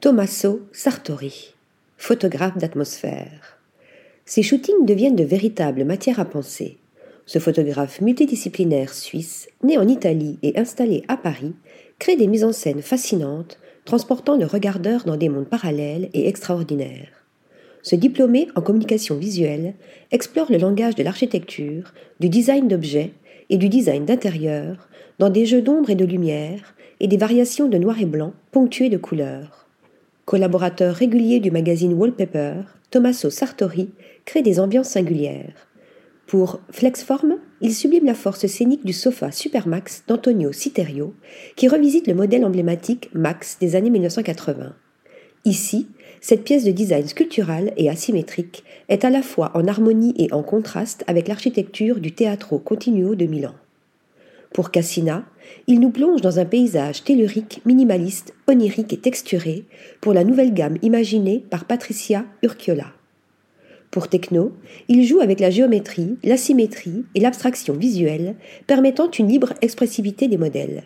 Tommaso Sartori, photographe d'atmosphère. Ses shootings deviennent de véritables matières à penser. Ce photographe multidisciplinaire suisse, né en Italie et installé à Paris, crée des mises en scène fascinantes, transportant le regardeur dans des mondes parallèles et extraordinaires. Ce diplômé en communication visuelle explore le langage de l'architecture, du design d'objets et du design d'intérieur dans des jeux d'ombre et de lumière et des variations de noir et blanc ponctuées de couleurs. Collaborateur régulier du magazine Wallpaper, Tommaso Sartori crée des ambiances singulières. Pour Flexform, il sublime la force scénique du sofa Supermax d'Antonio Citerio, qui revisite le modèle emblématique Max des années 1980. Ici, cette pièce de design sculptural et asymétrique est à la fois en harmonie et en contraste avec l'architecture du Teatro Continuo de Milan. Pour Cassina, il nous plonge dans un paysage tellurique, minimaliste, onirique et texturé pour la nouvelle gamme imaginée par Patricia Urquiola. Pour Techno, il joue avec la géométrie, l'asymétrie et l'abstraction visuelle, permettant une libre expressivité des modèles.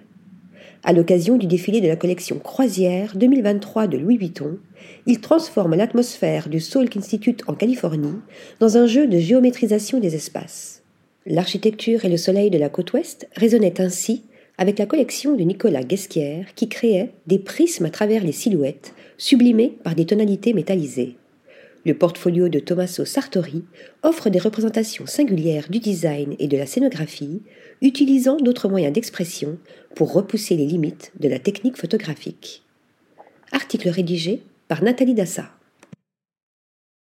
À l'occasion du défilé de la collection Croisière 2023 de Louis Vuitton, il transforme l'atmosphère du Salk Institute en Californie dans un jeu de géométrisation des espaces. L'architecture et le soleil de la côte ouest résonnaient ainsi avec la collection de Nicolas Guesquière qui créait des prismes à travers les silhouettes, sublimés par des tonalités métallisées. Le portfolio de Tommaso Sartori offre des représentations singulières du design et de la scénographie, utilisant d'autres moyens d'expression pour repousser les limites de la technique photographique. Article rédigé par Nathalie Dassa.